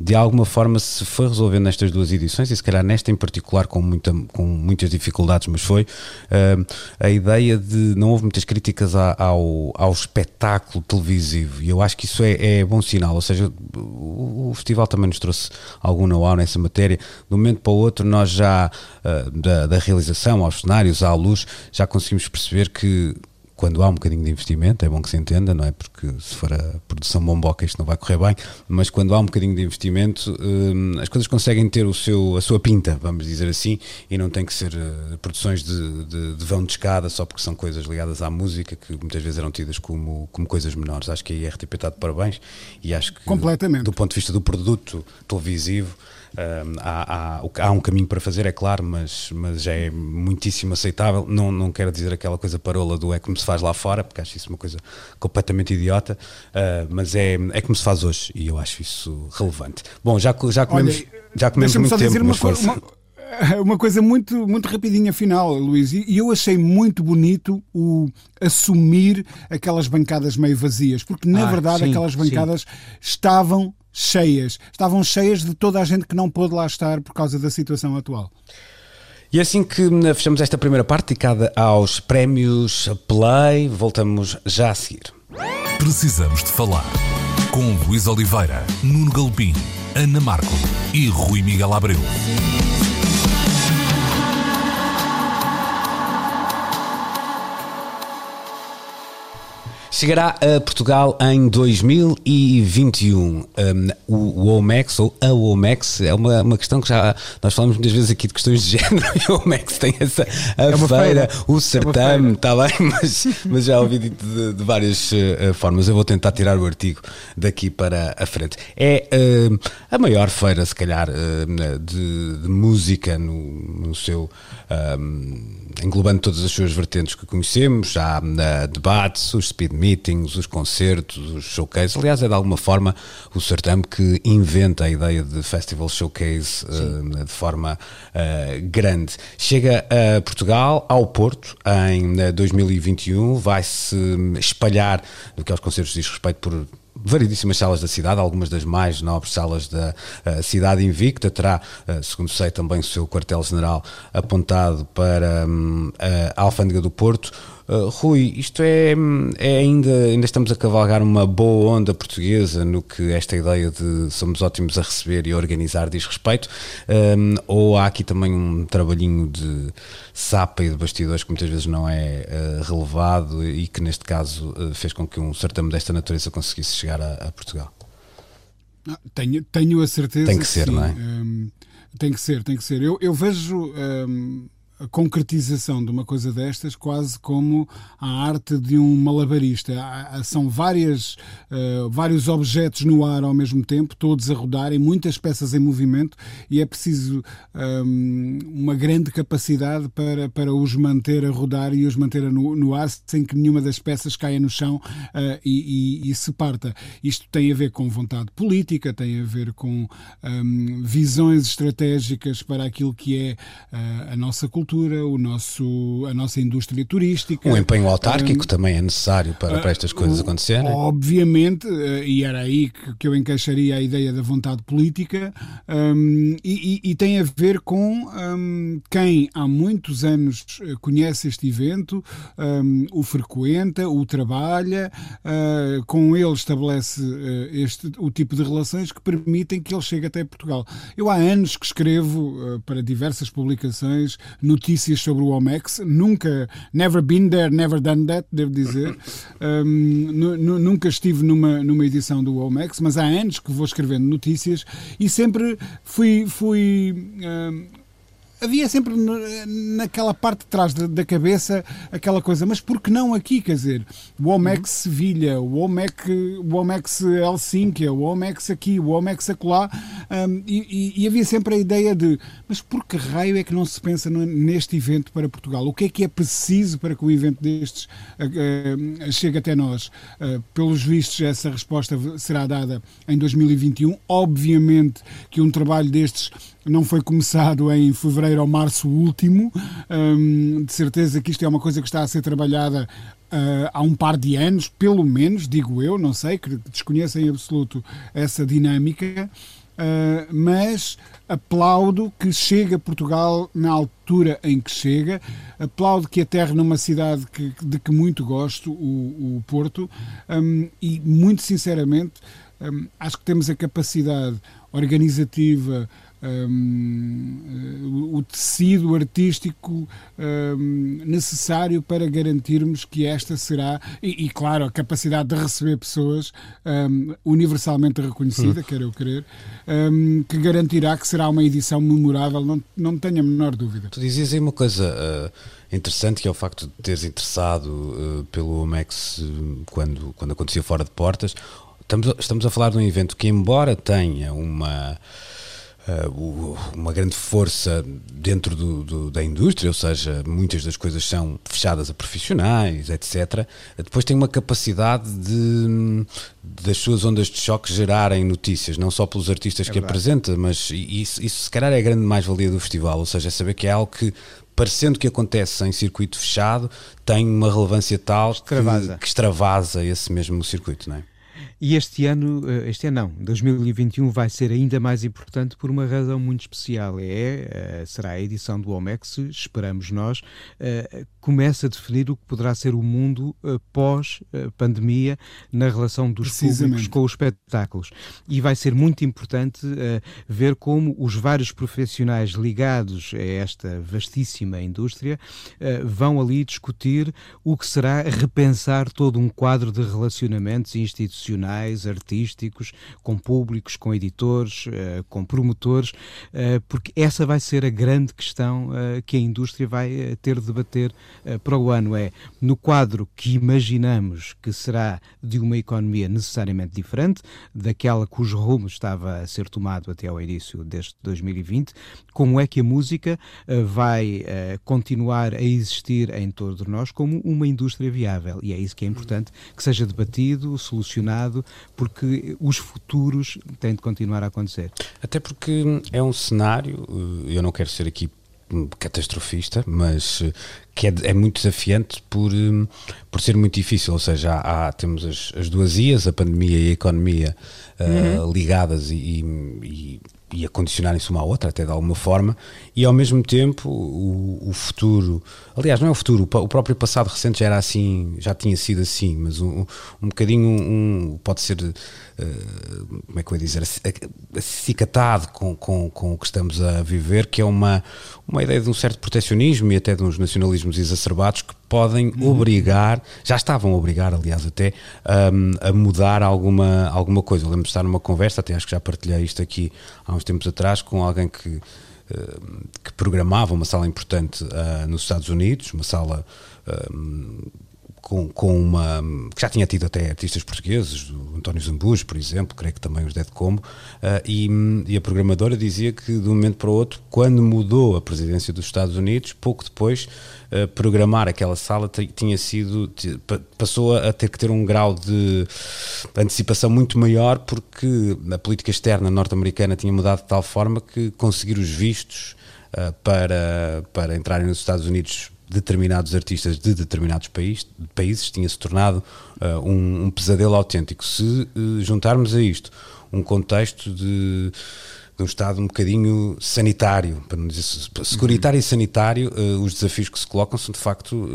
[SPEAKER 1] de alguma forma se foi resolvendo nestas duas edições, e se calhar nesta em particular com, muita, com muitas dificuldades, mas foi uh, a ideia de não houve muitas críticas ao, ao espetáculo televisivo e eu acho que isso é, é bom sinal, ou seja, o, o festival também nos trouxe algum know-how nessa matéria. De um momento para o outro, nós já da, da realização realização, aos cenários, à luz, já conseguimos perceber que quando há um bocadinho de investimento, é bom que se entenda, não é? Porque se for a produção bomboca isto não vai correr bem, mas quando há um bocadinho de investimento, hum, as coisas conseguem ter o seu, a sua pinta, vamos dizer assim, e não tem que ser uh, produções de, de, de, vão de escada só porque são coisas ligadas à música que muitas vezes eram tidas como, como coisas menores. Acho que a IRTP está de parabéns e acho que,
[SPEAKER 3] Completamente.
[SPEAKER 1] do ponto de vista do produto televisivo, há, há, há, um caminho para fazer, é claro, mas, mas é muitíssimo aceitável. Não, não quero dizer aquela coisa parola do é como se faz lá fora, porque acho isso uma coisa completamente idiota, uh, mas é, é como se faz hoje e eu acho isso relevante. Bom, já, já comemos, Olha, já comemos muito tempo, mas força. Uma,
[SPEAKER 3] uma coisa muito, muito rapidinha final, Luís, e eu achei muito bonito o assumir aquelas bancadas meio vazias, porque na ah, verdade sim, aquelas bancadas sim. estavam cheias. Estavam cheias de toda a gente que não pôde lá estar por causa da situação atual.
[SPEAKER 1] E assim que hum, fechamos esta primeira parte dedicada aos prémios Play, voltamos já a seguir.
[SPEAKER 4] Precisamos de falar com Luís Oliveira, Nuno Galpim, Ana Marco e Rui Miguel Abreu.
[SPEAKER 1] Chegará a Portugal em 2021. Um, o, OMEX, ou a OMEX, é uma, uma questão que já nós falamos muitas vezes aqui de questões de género e o OMEX tem essa a é feira, feira, o é certame, está bem, mas, mas já ouvi de, de, de várias uh, formas. Eu vou tentar tirar o artigo daqui para a frente. É uh, a maior feira, se calhar, uh, de, de, música no, no seu. Englobando todas as suas vertentes que conhecemos, há uh, debates, os speed meetings, os concertos, os showcases. Aliás, é de alguma forma o certame que inventa a ideia de festival showcase uh, de forma uh, grande. Chega a Portugal, ao Porto, em 2021, vai se espalhar no que aos concertos diz respeito por variedíssimas salas da cidade, algumas das mais nobres salas da uh, cidade invicta. Terá, uh, segundo sei, também o seu quartel-general apontado para um, a Alfândega do Porto. Uh, Rui, isto é, é, ainda, ainda estamos a cavalgar uma boa onda portuguesa no que esta ideia de somos ótimos a receber e a organizar diz respeito, um, ou há aqui também um trabalhinho de sapa e de bastidores que muitas vezes não é uh, relevado e que neste caso uh, fez com que um certame desta natureza conseguisse chegar a, a Portugal?
[SPEAKER 3] Ah, tenho, tenho a certeza.
[SPEAKER 1] Tem que, que ser,
[SPEAKER 3] sim.
[SPEAKER 1] não é?
[SPEAKER 3] Um, tem que ser, tem que ser. Eu, eu vejo. Um, a concretização de uma coisa destas quase como a arte de um malabarista. São várias, uh, vários objetos no ar ao mesmo tempo, todos a rodarem, muitas peças em movimento, e é preciso ehm, uma grande capacidade para, para os manter a rodar e os manter no, no ar sem que nenhuma das peças caia no chão uh, e, e, e, se parta. Isto tem a ver com vontade política, tem a ver com ehm, visões estratégicas para aquilo que é uh, a nossa cultura cultura, o nosso, a nossa indústria turística.
[SPEAKER 1] Um empenho autárquico um, também é necessário para, para estas coisas uh, acontecerem.
[SPEAKER 3] Obviamente, uh, e era aí que, que, eu encaixaria a ideia da vontade política, um, e, e, e, tem a ver com um, quem há muitos anos conhece este evento, o frequenta, o trabalha, uh, com ele estabelece este, o tipo de relações que permitem que ele chegue até Portugal. Eu há anos que escrevo para diversas publicações notícias sobre o OMEX, nunca, never been there, never done that, devo dizer. Um, nunca estive numa, numa edição do OMEX, mas há anos que vou escrevendo notícias e sempre fui, fui havia sempre naquela parte de trás da, cabeça aquela coisa, mas por que não aqui? Quer dizer, o Omex uhum. Sevilha, o Omex, o Omex Helsinki, o Omex aqui, o Omex acolá, um, e, e, havia sempre a ideia de, mas por que raio é que não se pensa neste evento para Portugal? O que é que é preciso para que um evento destes uh, chegue até nós? Uh, pelos vistos, essa resposta será dada em 2021. Obviamente que um trabalho destes não foi começado em fevereiro ou março último. Um, de certeza que isto é uma coisa que está a ser trabalhada uh, há um par de anos, pelo menos, digo eu, não sei, que desconheço em absoluto essa dinâmica. Uh, mas aplaudo que chegue a Portugal na altura em que chega, aplaudo que aterre numa cidade que, de que muito gosto, o, o Porto, um, e muito sinceramente um, acho que temos a capacidade organizativa, um, o tecido artístico um, necessário para garantirmos que esta será, e, e, claro, a capacidade de receber pessoas um, universalmente reconhecida, hum. quero eu crer, que garantirá que será uma edição memorável, não, não tenho a menor dúvida.
[SPEAKER 1] Tu dizias aí uma coisa. Uh interessante que é o facto de teres interessado uh, pelo Omex uh, quando, quando acontecia fora de portas. Estamos, estamos a falar de um evento que, embora tenha uma uh, uma grande força dentro do, do, da indústria, ou seja, muitas das coisas são fechadas a profissionais, etc. Depois tem uma capacidade de das suas ondas de choque gerarem notícias, não só pelos artistas é que verdade. apresenta, mas isso, isso se calhar é a grande mais-valia do festival, ou seja, é saber que é algo que parecendo que acontece em circuito fechado, tem uma relevância tal extravasa. Que, que extravasa esse mesmo circuito, não é?
[SPEAKER 2] E este ano, eh, este ano não, 2021 vai ser ainda mais importante por uma razão muito especial. É, eh, será a edição do OMEX, esperamos nós, eh, começa a definir o que poderá ser o mundo pós-pandemia na relação dos públicos com os espetáculos. E vai ser muito importante ver como os vários profissionais ligados a esta vastíssima indústria vão ali discutir o que será repensar todo um quadro de relacionamentos institucionais profissionais, artísticos, com públicos, com editores, uh, com promotores, uh, porque essa vai ser a grande questão uh, que a indústria vai ter de debater para o ano. É no quadro que imaginamos que será de uma economia necessariamente diferente daquela cujo rumo estava a ser tomado até ao início deste 2020, como é que a música vai continuar a existir em torno de nós como uma indústria viável. E é isso que é importante que seja debatido, solucionado porque os futuros têm de continuar a acontecer.
[SPEAKER 1] Até porque é um cenário, eh, eu não quero ser aqui catastrofista, mas eh, que é, é, muito desafiante por, eh, por ser muito difícil, ou seja, há, há temos as, as, duas ias, a pandemia e a economia uh, uhum. ligadas e, e, e a condicionarem-se uma à outra, até de alguma forma, e ao mesmo tempo o, o, futuro, aliás, não é o futuro, o próprio passado recente já era assim, já tinha sido assim, mas um, um bocadinho um, pode ser, uh, como é que eu ia dizer, acicatado com, com, com o que estamos a viver, que é uma, uma ideia de um certo protecionismo e até de uns nacionalismos exacerbados que podem uhum. obrigar, já estavam a obrigar, aliás, até um, a mudar alguma, alguma coisa. Eu lembro de estar numa conversa, até acho que já partilhei isto aqui há uns tempos atrás, com alguém que, que programava uma sala importante uh, nos Estados Unidos, uma sala. Um, com, com uma. que já tinha tido até artistas portugueses, o António Zambujo, por exemplo, creio que também os Dead Como, uh, e, e, a programadora dizia que de um momento para o outro, quando mudou a presidência dos Estados Unidos, pouco depois, uh, programar aquela sala tinha sido. passou a ter que ter um grau de antecipação muito maior, porque a política externa norte-americana tinha mudado de tal forma que conseguir os vistos uh, para, para entrarem nos Estados Unidos determinados artistas de determinados país, países tinha se tornado uh, um, um, pesadelo autêntico. Se uh, juntarmos a isto um contexto de de um Estado um bocadinho sanitário, para não dizer securitário uhum. e sanitário, uh, os desafios que se colocam são de facto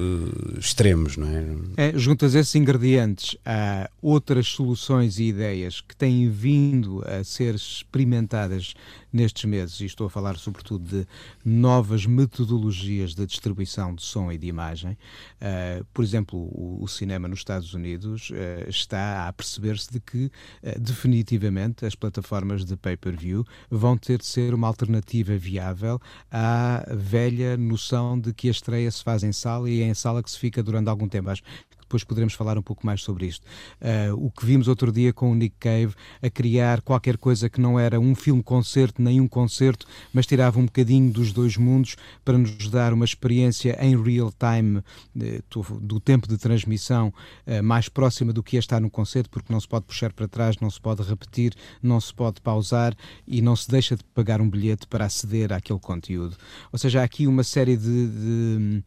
[SPEAKER 1] extremos, não é?
[SPEAKER 2] é? Juntas esses ingredientes a outras soluções e ideias que têm vindo a ser experimentadas nestes meses, e estou a falar sobretudo de novas metodologias de distribuição de som e de imagem. Uh, por exemplo, o, o, cinema nos Estados Unidos uh, está a perceber-se de que, uh, definitivamente, as plataformas de pay-per-view vão ter de ser uma alternativa viável à velha noção de que a estreia se faz em sala e é em sala que se fica durante algum tempo. Acho depois poderemos falar um pouco mais sobre isto. Uh, o que vimos outro dia com o Nick Cave a criar qualquer coisa que não era um filme-concerto nem um concerto, mas tirava um bocadinho dos dois mundos para nos dar uma experiência em real time uh, do tempo de transmissão uh, mais próxima do que é estar no concerto, porque não se pode puxar para trás, não se pode repetir, não se pode pausar e não se deixa de pagar um bilhete para aceder àquele conteúdo. Ou seja, há aqui uma série de, de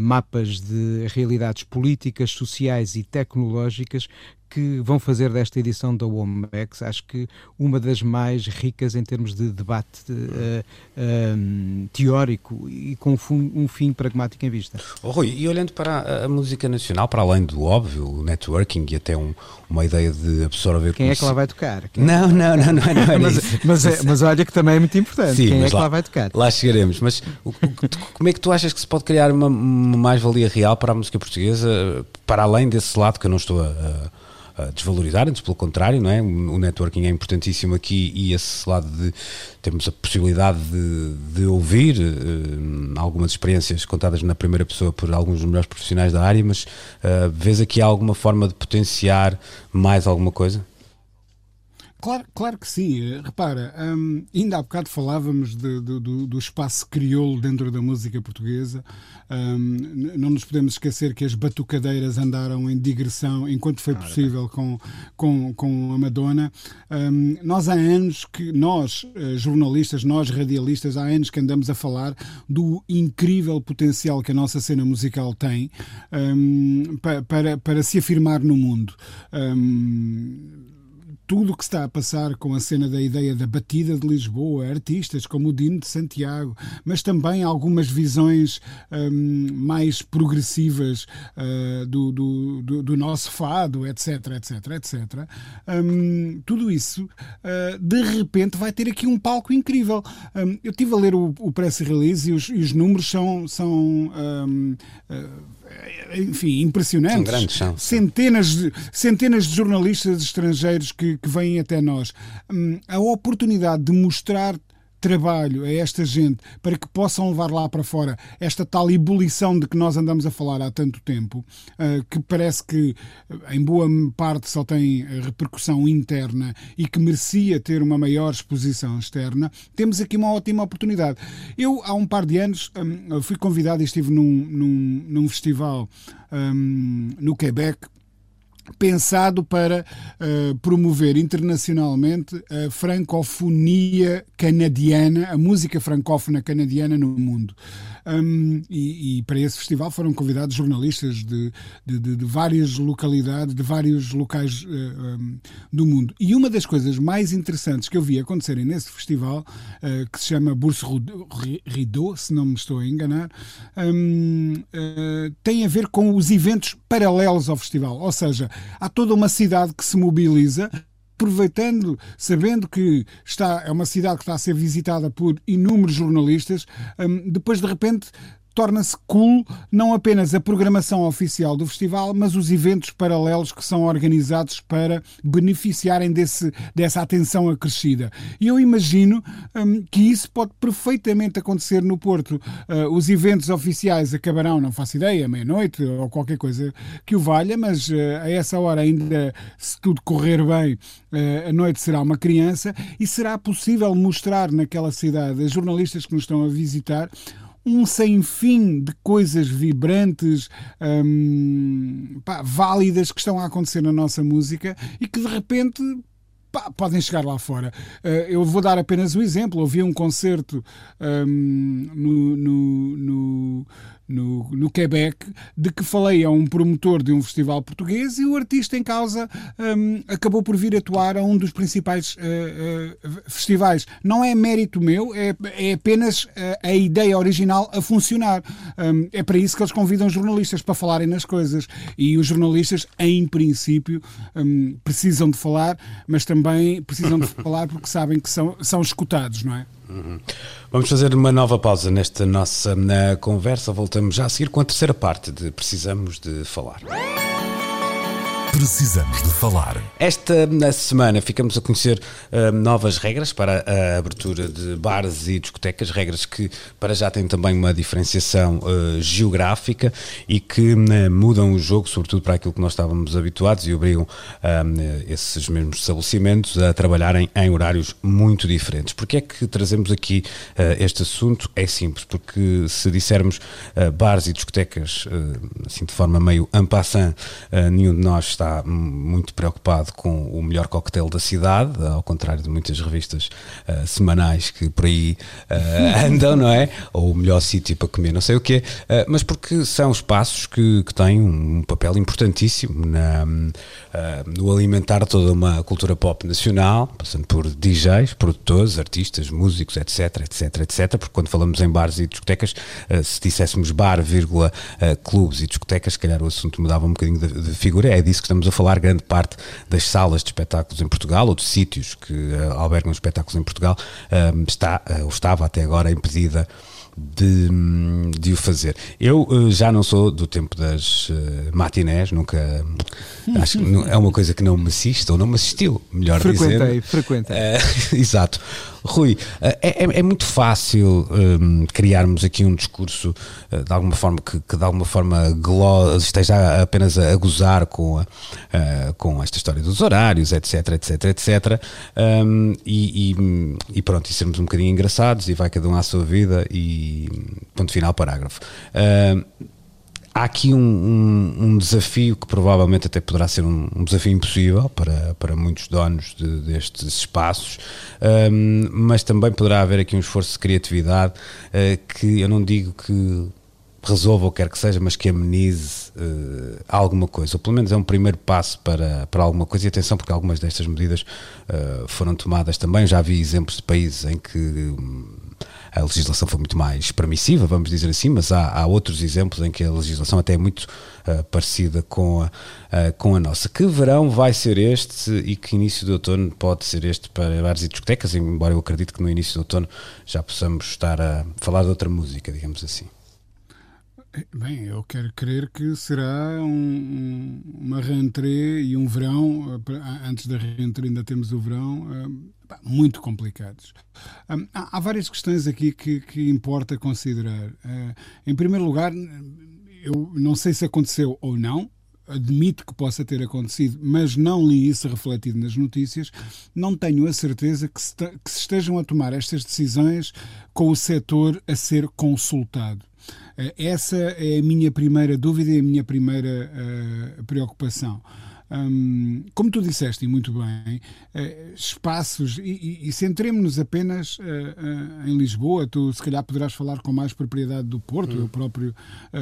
[SPEAKER 2] mapas de realidades políticas, sociais e tecnológicas que vão fazer desta edição da WOMEX, acho que uma das mais ricas em termos de debate uh, uh, teórico e com um fim pragmático em vista.
[SPEAKER 1] Oh, Rui, e olhando para a, a, música nacional, para além do óbvio, o networking e até um, uma ideia de absorver...
[SPEAKER 2] Quem é que lá vai tocar?
[SPEAKER 1] Quem não, é não, não, não, é, não é
[SPEAKER 2] mas, mas, é, mas, olha que também é muito importante. Sim, Quem é que lá, lá, vai tocar?
[SPEAKER 1] Lá chegaremos, mas o, o, como é que tu achas que se pode criar uma, uma mais-valia real para a música portuguesa, para além desse lado que eu não estou a, a desvalorizar, antes pelo contrário, não é? O networking é importantíssimo aqui e esse lado de termos a possibilidade de, de ouvir uh, algumas experiências contadas na primeira pessoa por alguns dos melhores profissionais da área, mas uh, vês aqui alguma forma de potenciar mais alguma coisa?
[SPEAKER 3] Claro, claro que sim. Repara, hum, ainda há bocado falávamos de, de, do, do, espaço crioulo dentro da música portuguesa. Hum, não nos podemos esquecer que as batucadeiras andaram em digressão enquanto foi possível com, com, com a Madonna. Hum, nós há anos que, nós eh, jornalistas, nós radialistas, há anos que andamos a falar do incrível potencial que a nossa cena musical tem hum, para, para, para se afirmar no mundo. Hum, tudo o que está a passar com a cena da ideia da batida de Lisboa, artistas como o Dino de Santiago, mas também algumas visões um, mais progressivas uh, do, do, do, do, nosso fado, etc, etc, etc. Um, tudo isso, uh, de repente, vai ter aqui um palco incrível. Um, eu estive a ler o, o press release e os, e os números são. são uh, enfim, impressionantes. São
[SPEAKER 1] grandes, são.
[SPEAKER 3] Centenas de, centenas de jornalistas estrangeiros que, que vêm até nós. Hum, a oportunidade de mostrar trabalho a esta gente para que possam levar lá para fora esta tal ebulição de que nós andamos a falar há tanto tempo, uh, que parece que eh, em boa parte só tem repercussão interna e que merecia ter uma maior exposição externa, temos aqui uma ótima oportunidade. Eu, há um par de anos, um, fui convidado e estive num, num, num festival um, no Quebec pensado para uh, promover internacionalmente a francofonia canadiana, a música francófona canadiana no mundo. Um, e, e, para esse festival foram convidados jornalistas de, de, de, de várias localidades, de vários locais uh, um, do mundo. E uma das coisas mais interessantes que eu vi acontecerem nesse festival, uh, que se chama Bourse Rideau, se não me estou a enganar, um, uh, tem a ver com os eventos paralelos ao festival. Ou seja, há toda uma cidade que se mobiliza aproveitando, sabendo que está, é uma cidade que está a ser visitada por inúmeros jornalistas, um, depois de repente torna-se cool não apenas a programação oficial do festival, mas os eventos paralelos que são organizados para beneficiarem desse, dessa atenção acrescida. E eu imagino hum, que isso pode perfeitamente acontecer no Porto. Uh, os eventos oficiais acabarão, não faço ideia, meia-noite ou qualquer coisa que o valha, mas uh, a essa hora ainda, se tudo correr bem, uh, a noite será uma criança e será possível mostrar naquela cidade a jornalistas que nos estão a visitar um sem fim de coisas vibrantes, hum, pá, válidas que estão a acontecer na nossa música e que de repente pá, podem chegar lá fora. Uh, eu vou dar apenas um exemplo. Ouvi um concerto um, no, no, no no, no Quebec, de que falei a um promotor de um festival português e o artista em causa um, acabou por vir atuar a um dos principais uh, uh, festivais. Não é mérito meu, é, é apenas uh, a ideia original a funcionar. Um, é para isso que eles convidam jornalistas para falarem nas coisas. E os jornalistas, em princípio, um, precisam de falar, mas também precisam de falar porque sabem que são, são escutados, não é?
[SPEAKER 1] Uhum. Vamos fazer uma nova pausa nesta nossa na conversa. Voltamos já a seguir com a terceira parte de Precisamos de Falar.
[SPEAKER 4] Precisamos de falar.
[SPEAKER 1] Esta semana ficamos a conhecer uh, novas regras para a abertura de bares e discotecas, regras que para já têm também uma diferenciação uh, geográfica e que uh, mudam o jogo, sobretudo para aquilo que nós estávamos habituados e obrigam esses mesmos estabelecimentos a trabalharem em horários muito diferentes. Porquê é que trazemos aqui este assunto? É simples, porque se dissermos bares e discotecas assim de forma meio en passant, nenhum de nós está muito preocupado com o melhor coquetel da cidade, ao contrário de muitas revistas uh, semanais que por aí uh, andam, não é? Ou o melhor sítio para comer, não sei o quê, uh, mas porque são espaços que, que têm um papel importantíssimo na, no alimentar toda uma cultura pop nacional, passando por DJs, produtores, artistas, músicos, etc, etc, etc, porque quando falamos em bares e discotecas, se disséssemos bar, vírgula, clubes e discotecas, se calhar o assunto mudava um bocadinho de, de figura, é disso que estamos a falar grande parte das salas de espetáculos em Portugal ou de sítios que uh, albergam espetáculos em Portugal uh, está uh, ou estava até agora impedida de, de o fazer. Eu uh, já não sou do tempo das uh, matinés, nunca. Acho que é uma coisa que não me assiste, ou não me assistiu, melhor
[SPEAKER 2] frequentei,
[SPEAKER 1] dizendo.
[SPEAKER 2] Frequentei,
[SPEAKER 1] frequentei. Uh, exato. Rui, é, é, é, muito fácil um, criarmos aqui um discurso uh, de alguma forma que, que de alguma forma esteja apenas a, a gozar com, a, uh, com esta história dos horários, etc, etc, etc. Um, e, e, e, pronto, e sermos um bocadinho engraçados e vai cada um à sua vida e ponto final parágrafo. Uh, há aqui um, um, um, desafio que provavelmente até poderá ser um, um desafio impossível para, para muitos donos de, destes espaços, mas também poderá haver aqui um esforço de criatividade uh, que eu não digo que resolva ou quer que seja, mas que amenize uh, alguma coisa, ou pelo menos é um primeiro passo para, para alguma coisa. E atenção, porque algumas destas medidas uh, foram tomadas também. Já vi exemplos de países em que. Um, a legislação foi muito mais permissiva, vamos dizer assim, mas há, há outros exemplos em que a legislação até é muito uh, parecida com a, uh, com a nossa. Que verão vai ser este e que início de outono pode ser este para bares e discotecas, embora eu acredito que no início de outono já possamos estar a falar de outra música, digamos assim.
[SPEAKER 3] Bem, eu quero crer que será um, uma rentrée e um verão, eh, antes da rentrée ainda temos o verão, muito complicados. Há, há várias questões aqui que, que importa considerar. Eh, em primeiro lugar, eu não sei se aconteceu ou não, admito que possa ter acontecido, mas não li isso refletido nas notícias, não tenho a certeza que se, que se estejam a tomar estas decisões com o setor a ser consultado. Eh, essa é a minha primeira dúvida e a minha primeira uh, preocupação. Um, como tu disseste, e muito bem, uh, espaços, e, e, e centremos-nos apenas uh, uh, em Lisboa, tu se calhar poderás falar com mais propriedade do Porto, eu próprio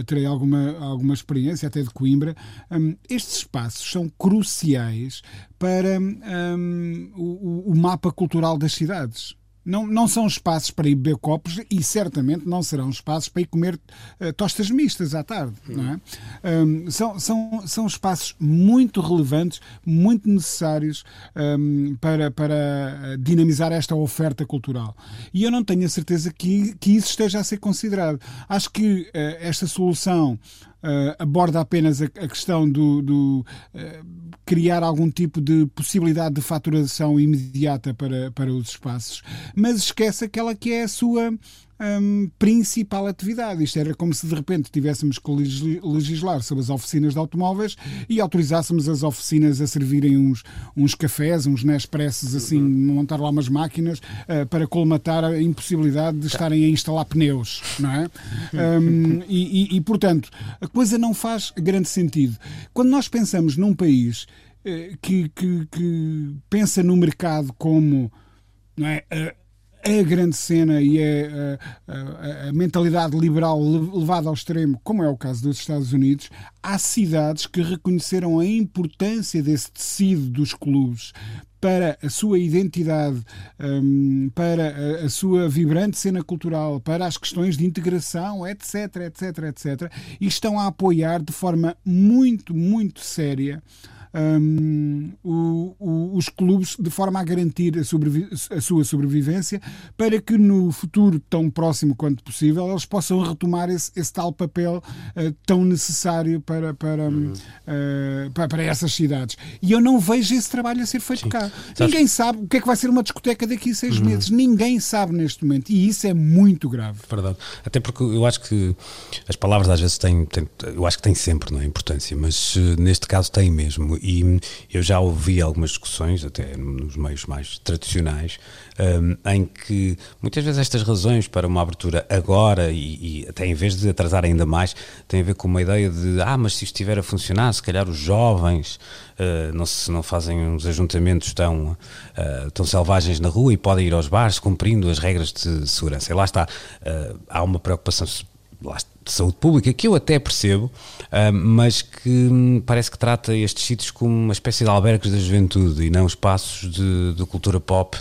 [SPEAKER 3] terei alguma, alguma experiência, até de Coimbra. Um, estes espaços são cruciais para um, o, o mapa cultural das cidades. Não, não são espaços para ir beber copos e certamente não serão espaços para ir comer uh, tostas mistas à tarde. Não é? Um, são, são, são espaços muito relevantes, muito necessários um, para, para dinamizar esta oferta cultural. E eu não tenho a certeza que, que isso esteja a ser considerado. Acho que uh, esta solução uh, aborda apenas a, a questão do, do uh, criar algum tipo de possibilidade de faturação imediata para, para os espaços, mas esquece aquela que é a sua um, principal atividade. Isto era como se de repente tivéssemos que legislar sobre as oficinas de automóveis e autorizássemos as oficinas a servirem uns, uns cafés, uns Nespressos, assim, uhum. montar lá umas máquinas uh, para colmatar a impossibilidade de estarem a instalar pneus, não é? Um, e, e, e, portanto, a coisa não faz grande sentido. Quando nós pensamos num país que, que, que pensa no mercado como não é, a grande cena e a, a, a, mentalidade liberal levada ao extremo, como é o caso dos Estados Unidos, há cidades que reconheceram a importância desse tecido dos clubes para a sua identidade, um, para a, a, sua vibrante cena cultural, para as questões de integração, etc, etc, etc, e estão a apoiar de forma muito, muito séria um, o, o, os clubes de forma a garantir a, a, sua sobrevivência para que no futuro tão próximo quanto possível eles possam retomar esse, esse tal papel uh, tão necessário para, para, uhum. uh, para, para, essas cidades. E eu não vejo esse trabalho a ser feito Sim. cá. Sabes... Ninguém sabe o que é que vai ser uma discoteca daqui a seis uhum. meses. Ninguém sabe neste momento. E isso é muito grave.
[SPEAKER 1] Verdade. Até porque eu acho que as palavras às vezes têm, têm eu acho que têm sempre não é, importância, mas uh, neste caso têm mesmo. E eu já ouvi algumas discussões, até nos meios mais tradicionais, um, em que muitas vezes estas razões para uma abertura agora e, e, até em vez de atrasar ainda mais, têm a ver com uma ideia de ah, mas se isto estiver a funcionar, se calhar os jovens uh, não, se, não fazem uns ajuntamentos tão, uh, tão selvagens na rua e podem ir aos bares cumprindo as regras de segurança. E lá está, uh, há uma preocupação de saúde pública, que eu até percebo, uh, mas que hum, parece que trata estes sítios como uma espécie de albergues da juventude e não espaços de, de cultura pop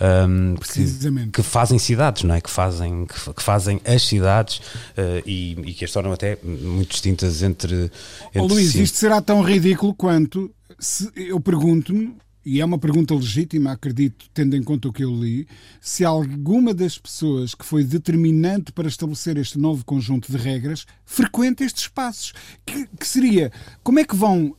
[SPEAKER 1] um, que, que, fazem cidades, não é? Que fazem, que, que fazem as cidades uh, e, e, que as tornam até muito distintas entre. entre
[SPEAKER 3] oh, Luís, si. isto será tão ridículo quanto se, eu pergunto-me e é uma pergunta legítima, acredito, tendo em conta o que eu li, se alguma das pessoas que foi determinante para estabelecer este novo conjunto de regras frequenta estes espaços. Que, que seria, como é que vão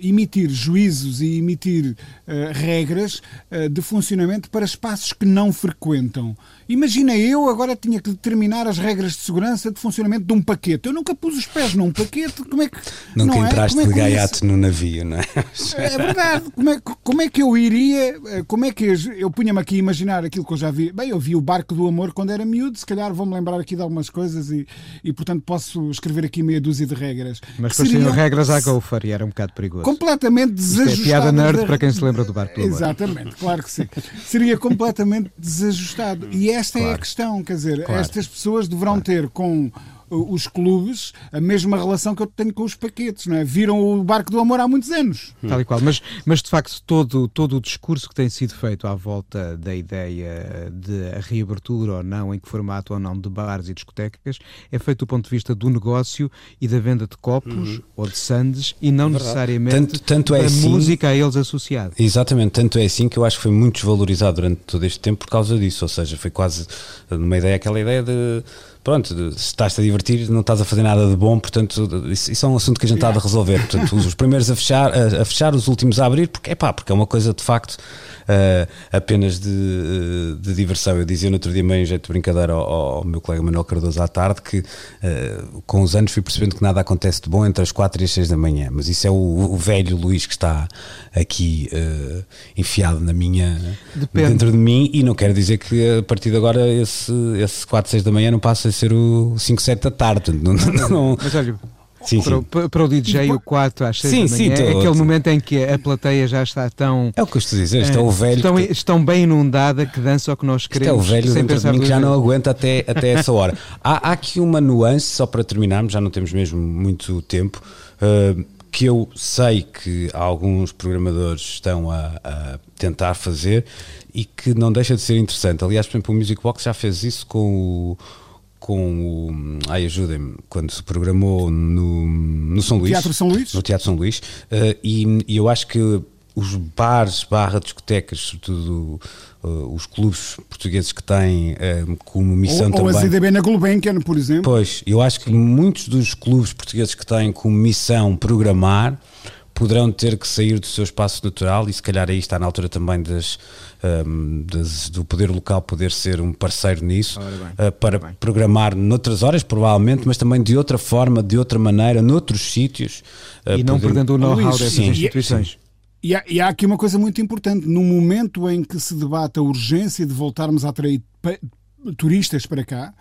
[SPEAKER 3] emitir juízos e emitir uh, regras uh, de funcionamento para espaços que não frequentam. Imagina eu agora tinha que determinar as regras de segurança de funcionamento de um paquete. Eu nunca pus os pés num paquete. Como é que
[SPEAKER 1] nunca
[SPEAKER 3] não
[SPEAKER 1] é? entraste
[SPEAKER 3] é?
[SPEAKER 1] de gaiato no navio, não é?
[SPEAKER 3] É verdade. Como é, como é que eu iria? Como é que eu, eu punha-me aqui a imaginar aquilo que eu já vi? Bem, eu vi o Barco do Amor quando era miúdo. Se calhar vou-me lembrar aqui de algumas coisas e, e portanto posso escrever aqui meia dúzia de regras.
[SPEAKER 2] Mas seriam regras à Go e era um bocado perigoso.
[SPEAKER 3] Completamente desajustado.
[SPEAKER 2] É piada nerd para quem se lembra do barco do.
[SPEAKER 3] Exatamente, claro que sim. Seria completamente desajustado. E esta claro. é a questão, quer dizer, claro. estas pessoas deverão claro. ter com os clubes a mesma relação que eu tenho com os paquetes, não é? Viram o barco do amor há muitos anos.
[SPEAKER 2] Tal e qual, mas, mas de facto todo, todo o discurso que tem sido feito à volta da ideia de a reabertura ou não, em que formato ou não, de bares e discotecas, é feito do ponto de vista do negócio e da venda de copos uhum. ou de sandes e não Verdade. necessariamente tanto, tanto é da assim, música a eles associada.
[SPEAKER 1] Exatamente, tanto é assim que eu acho que foi muito desvalorizado durante todo este tempo por causa disso, ou seja, foi quase uma ideia, aquela ideia de pronto, se estás-te a divertir, não estás a fazer nada de bom, portanto, isso, isso é um assunto que a gente está a resolver. Portanto, os primeiros a fechar, a, a, fechar, os últimos a abrir, porque é pá, porque é uma coisa de facto uh, apenas de, uh, de, diversão. Eu dizia no outro dia, meio em jeito de brincadeira, ao, ao, meu colega Manuel Cardoso à tarde, que uh, com os anos fui percebendo que nada acontece de bom entre as 4 e as 6 da manhã. Mas isso é o, o velho Luís que está aqui enfiado na minha, Depende. dentro de mim, e não quero dizer que a partir de agora esse, esse 4, 6 da manhã não passa a ser o 5, 7 da tarde. Não, não,
[SPEAKER 2] não, mas olha, Sim, para, sim. para, o DJ, o 4 às 6 sim, da manhã, sim, é aquele momento em que a plateia já está tão.
[SPEAKER 1] É o que eu estou a dizer, é o velho.
[SPEAKER 2] Estão, que... estão bem inundada que dança o que nós queremos.
[SPEAKER 1] Isto é o velho de mim que já não aguenta até, até essa hora. há, há aqui uma nuance, só para terminarmos, já não temos mesmo muito tempo. Uh, que eu sei que alguns programadores estão a, a, tentar fazer e que não deixa de ser interessante. Aliás, por exemplo, o Music Box já fez isso com o com o. Ai, ajudem-me, quando se programou no, no São Luís.
[SPEAKER 3] Teatro São Luís?
[SPEAKER 1] No Teatro São Luís. Uh, e, e, eu acho que os bares, barra discotecas, sobretudo uh, os clubes portugueses que têm uh, como missão
[SPEAKER 3] ou,
[SPEAKER 1] também.
[SPEAKER 3] Ou a ZDB na Gulbenkian, por exemplo.
[SPEAKER 1] Pois, eu acho que muitos dos clubes portugueses que têm como missão programar poderão ter que sair do seu espaço natural e se calhar aí está na altura também das, um, do poder local poder ser um parceiro nisso bem, uh, para programar noutras horas provavelmente, mas também de outra forma, de outra maneira, noutros sítios.
[SPEAKER 2] Uh, e não poder... perdendo o know-how dessas sim, instituições.
[SPEAKER 3] E há, e há, aqui uma coisa muito importante, no momento em que se debate a urgência de voltarmos a atrair turistas para cá,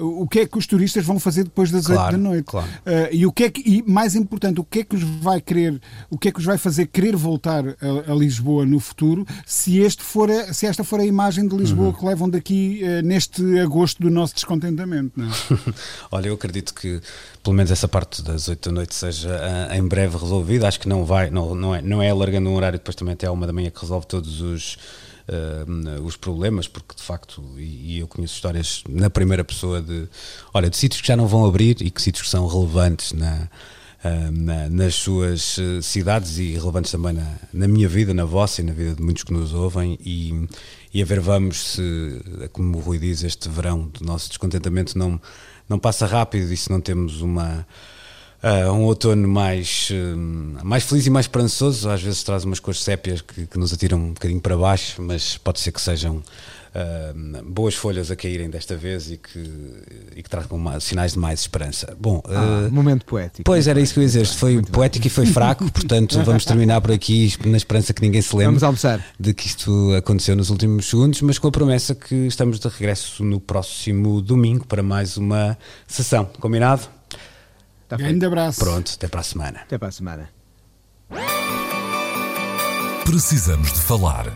[SPEAKER 3] uh, o que é que os turistas vão fazer depois das
[SPEAKER 1] Claro,
[SPEAKER 3] da noite?
[SPEAKER 1] claro.
[SPEAKER 3] Uh, e o que é que, e mais importante, o que é que os vai querer, o que é que os vai fazer querer voltar a, a Lisboa no futuro, se este for a- se esta for a imagem de Lisboa
[SPEAKER 1] Uhum.
[SPEAKER 3] que levam daqui uh, neste agosto do nosso descontentamento, é?
[SPEAKER 1] Olha, eu acredito que pelo menos essa parte das 8 da noite seja em breve resolvida. Acho que não vai, não, não, é, não é alargando um horário depois também até à uma da manhã que resolve todos os, ah, os problemas, porque de facto, e, e eu conheço histórias na primeira pessoa de olha, de sítios que já não vão abrir e que sítios que são relevantes na. ah, na- nas suas eh, cidades e relevantes também na, na minha vida, na vossa e na vida de muitos que nos ouvem e, e a ver vamos se, como o Rui diz, este verão do nosso descontentamento não, não passa rápido e se não temos uma ah, um outono mais, hum, mais feliz e mais esperançoso, às vezes traz umas cores sépias que, que nos atiram um bocadinho para baixo, mas pode ser que sejam ah, boas folhas a caírem desta vez e que, e que tragam ma- sinais de mais esperança. Bom,
[SPEAKER 2] Ah,
[SPEAKER 1] ah,
[SPEAKER 2] momento poético.
[SPEAKER 1] Pois era isso que eu ia dizer. Foi poético e foi fraco, portanto vamos terminar por aqui na esperança que ninguém se lembre de que isto aconteceu nos últimos segundos, mas com a promessa que estamos de regresso no próximo domingo para mais uma sessão. Combinado?
[SPEAKER 2] Está feito.
[SPEAKER 3] Grande abraço.
[SPEAKER 1] Pronto, até para a semana.
[SPEAKER 2] Até para a semana.
[SPEAKER 4] Precisamos de falar